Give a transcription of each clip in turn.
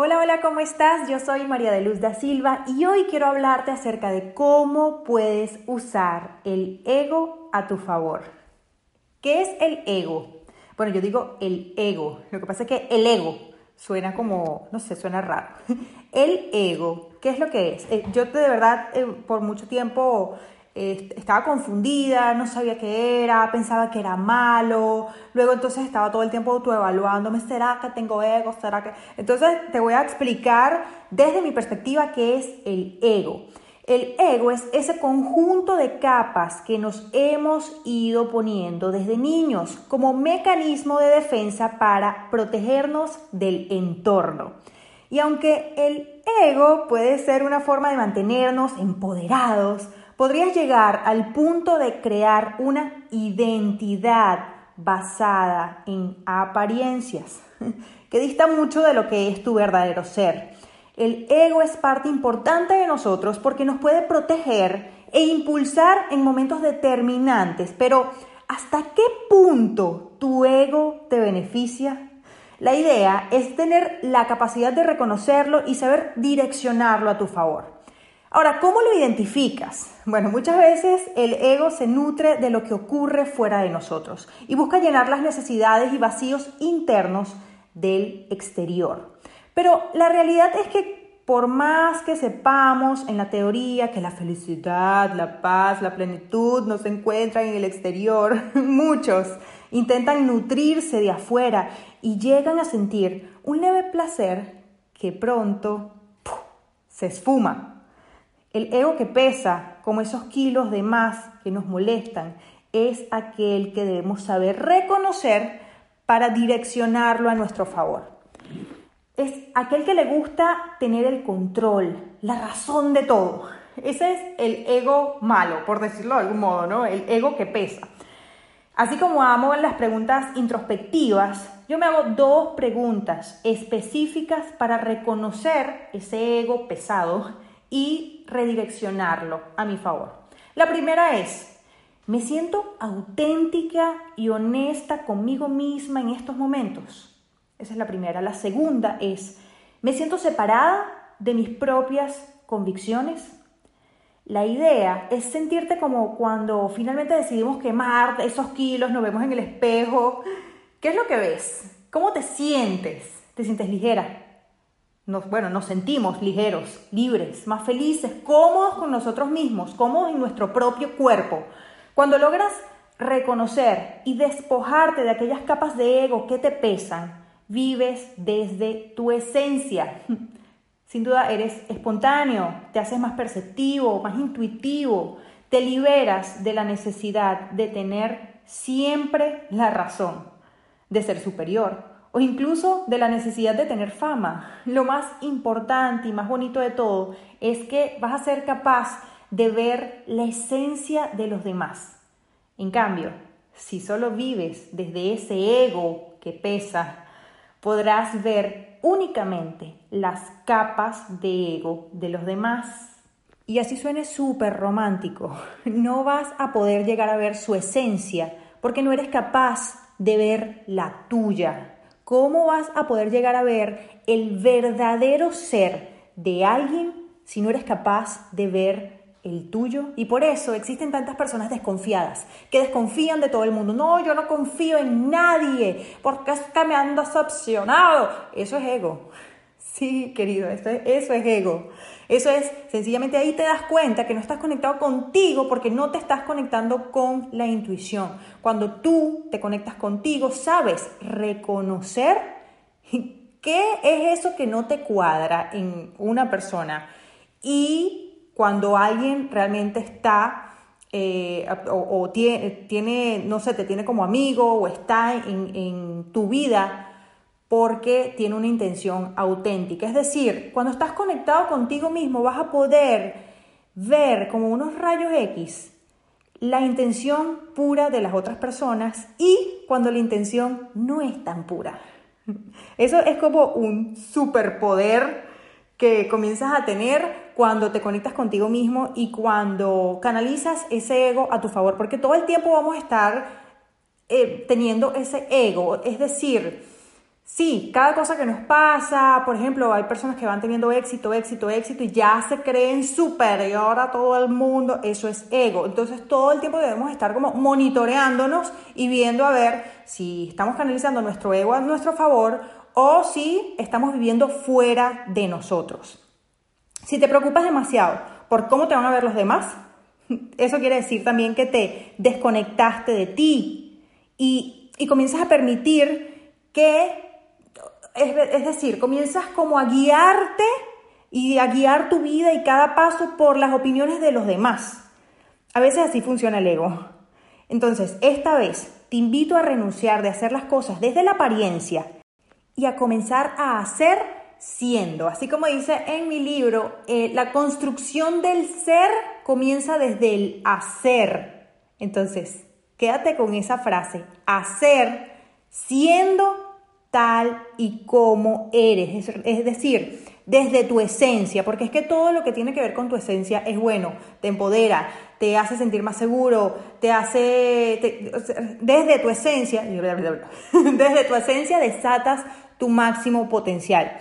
Hola, hola, ¿cómo estás? Yo soy María de Luz da Silva y hoy quiero hablarte acerca de cómo puedes usar el ego a tu favor. ¿Qué es el ego? Bueno, yo digo el ego. Lo que pasa es que el ego suena como, no sé, suena raro. El ego, ¿qué es lo que es? Eh, yo de verdad eh, por mucho tiempo estaba confundida, no sabía qué era, pensaba que era malo, luego entonces estaba todo el tiempo autoevaluándome, ¿será que tengo ego? ¿Será que...? Entonces te voy a explicar desde mi perspectiva qué es el ego. El ego es ese conjunto de capas que nos hemos ido poniendo desde niños como mecanismo de defensa para protegernos del entorno. Y aunque el ego puede ser una forma de mantenernos empoderados, podrías llegar al punto de crear una identidad basada en apariencias, que dista mucho de lo que es tu verdadero ser. El ego es parte importante de nosotros porque nos puede proteger e impulsar en momentos determinantes, pero ¿hasta qué punto tu ego te beneficia? La idea es tener la capacidad de reconocerlo y saber direccionarlo a tu favor. Ahora, ¿cómo lo identificas? Bueno, muchas veces el ego se nutre de lo que ocurre fuera de nosotros y busca llenar las necesidades y vacíos internos del exterior. Pero la realidad es que por más que sepamos en la teoría que la felicidad, la paz, la plenitud no se encuentran en el exterior, muchos intentan nutrirse de afuera y llegan a sentir un leve placer que pronto se esfuma el ego que pesa, como esos kilos de más que nos molestan, es aquel que debemos saber reconocer para direccionarlo a nuestro favor. Es aquel que le gusta tener el control, la razón de todo. Ese es el ego malo, por decirlo de algún modo, ¿no? El ego que pesa. Así como amo las preguntas introspectivas, yo me hago dos preguntas específicas para reconocer ese ego pesado y redireccionarlo a mi favor. La primera es, ¿me siento auténtica y honesta conmigo misma en estos momentos? Esa es la primera. La segunda es, ¿me siento separada de mis propias convicciones? La idea es sentirte como cuando finalmente decidimos quemar esos kilos, nos vemos en el espejo. ¿Qué es lo que ves? ¿Cómo te sientes? ¿Te sientes ligera? Bueno, nos sentimos ligeros, libres, más felices, cómodos con nosotros mismos, cómodos en nuestro propio cuerpo. Cuando logras reconocer y despojarte de aquellas capas de ego que te pesan, vives desde tu esencia. Sin duda eres espontáneo, te haces más perceptivo, más intuitivo, te liberas de la necesidad de tener siempre la razón, de ser superior o incluso de la necesidad de tener fama. Lo más importante y más bonito de todo es que vas a ser capaz de ver la esencia de los demás. En cambio, si solo vives desde ese ego que pesa, podrás ver únicamente las capas de ego de los demás. Y así suene súper romántico. No vas a poder llegar a ver su esencia porque no eres capaz de ver la tuya. ¿Cómo vas a poder llegar a ver el verdadero ser de alguien si no eres capaz de ver el tuyo? Y por eso existen tantas personas desconfiadas, que desconfían de todo el mundo. No, yo no confío en nadie, porque que me han decepcionado. Eso es ego. Sí, querido, eso es, eso es ego. Eso es, sencillamente ahí te das cuenta que no estás conectado contigo porque no te estás conectando con la intuición. Cuando tú te conectas contigo, sabes reconocer qué es eso que no te cuadra en una persona. Y cuando alguien realmente está eh, o, tiene, no sé, te tiene como amigo o está en, en tu vida, porque tiene una intención auténtica. Es decir, cuando estás conectado contigo mismo vas a poder ver como unos rayos X la intención pura de las otras personas y cuando la intención no es tan pura. Eso es como un superpoder que comienzas a tener cuando te conectas contigo mismo y cuando canalizas ese ego a tu favor, porque todo el tiempo vamos a estar eh, teniendo ese ego, es decir, Sí, cada cosa que nos pasa, por ejemplo, hay personas que van teniendo éxito, éxito, éxito y ya se creen superior a todo el mundo, eso es ego. Entonces todo el tiempo debemos estar como monitoreándonos y viendo a ver si estamos canalizando nuestro ego a nuestro favor o si estamos viviendo fuera de nosotros. Si te preocupas demasiado por cómo te van a ver los demás, eso quiere decir también que te desconectaste de ti y, y comienzas a permitir que es, decir, comienzas como a guiarte y a guiar tu vida y cada paso por las opiniones de los demás. A veces así funciona el ego. Entonces, esta vez te invito a renunciar de hacer las cosas desde la apariencia y a comenzar a hacer siendo. Así como dice en mi libro, eh, la construcción del ser comienza desde el hacer. Entonces, quédate con esa frase, hacer siendo tal y como eres, es decir, desde tu esencia, porque es que todo lo que tiene que ver con tu esencia es bueno, te empodera, te hace sentir más seguro, te hace, desde tu esencia, desde tu esencia desatas tu máximo potencial.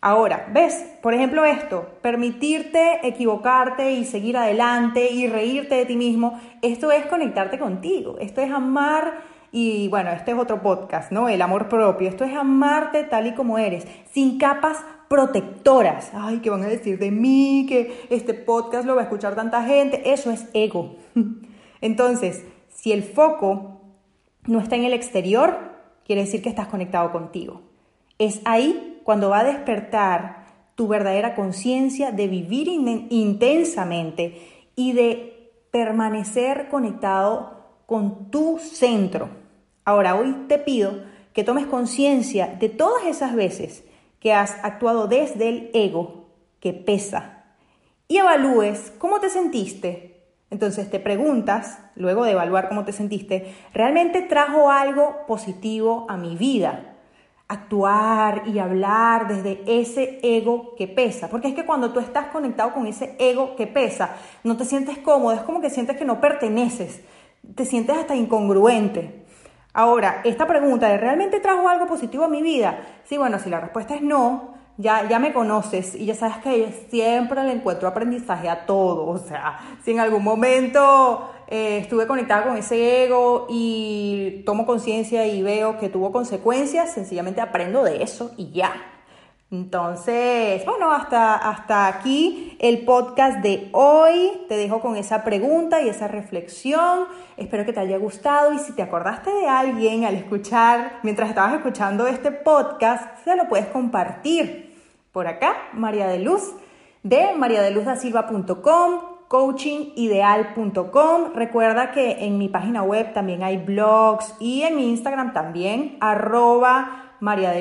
Ahora, ¿ves? Por ejemplo esto, permitirte equivocarte y seguir adelante y reírte de ti mismo, esto es conectarte contigo, esto es amar y bueno, este es otro podcast, ¿no? El amor propio. Esto es amarte tal y como eres, sin capas protectoras. Ay, ¿qué van a decir de mí? Que este podcast lo va a escuchar tanta gente. Eso es ego. Entonces, si el foco no está en el exterior, quiere decir que estás conectado contigo. Es ahí cuando va a despertar tu verdadera conciencia de vivir intensamente y de permanecer conectado con tu centro. Ahora, hoy te pido que tomes conciencia de todas esas veces que has actuado desde el ego que pesa y evalúes cómo te sentiste. Entonces te preguntas, luego de evaluar cómo te sentiste, ¿realmente trajo algo positivo a mi vida? Actuar y hablar desde ese ego que pesa. Porque es que cuando tú estás conectado con ese ego que pesa, no te sientes cómodo, es como que sientes que no perteneces te sientes hasta incongruente. Ahora, esta pregunta de ¿realmente trajo algo positivo a mi vida? Sí, bueno, si la respuesta es no, ya, ya me conoces y ya sabes que siempre le encuentro aprendizaje a todo. O sea, si en algún momento eh, estuve conectada con ese ego y tomo conciencia y veo que tuvo consecuencias, sencillamente aprendo de eso y ya. Entonces, bueno, hasta, hasta aquí el podcast de hoy. Te dejo con esa pregunta y esa reflexión. Espero que te haya gustado y si te acordaste de alguien al escuchar, mientras estabas escuchando este podcast, se lo puedes compartir. Por acá, María de Luz, de mariadeluzdasilva.com, coachingideal.com. Recuerda que en mi página web también hay blogs y en mi Instagram también, arroba María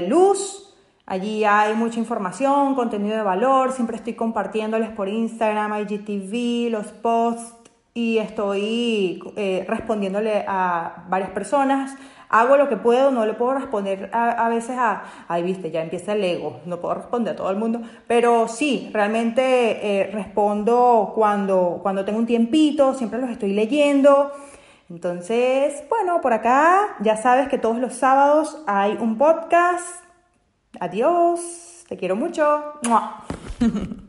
Allí hay mucha información, contenido de valor, siempre estoy compartiéndoles por Instagram, IGTV, los posts y estoy eh, respondiéndole a varias personas. Hago lo que puedo, no le puedo responder a, veces a, ay, viste, ya empieza el ego, no puedo responder a todo el mundo, pero sí, realmente eh, respondo cuando, cuando tengo un tiempito, siempre los estoy leyendo. Entonces, bueno, por acá ya sabes que todos los sábados hay un podcast Adiós, te quiero mucho.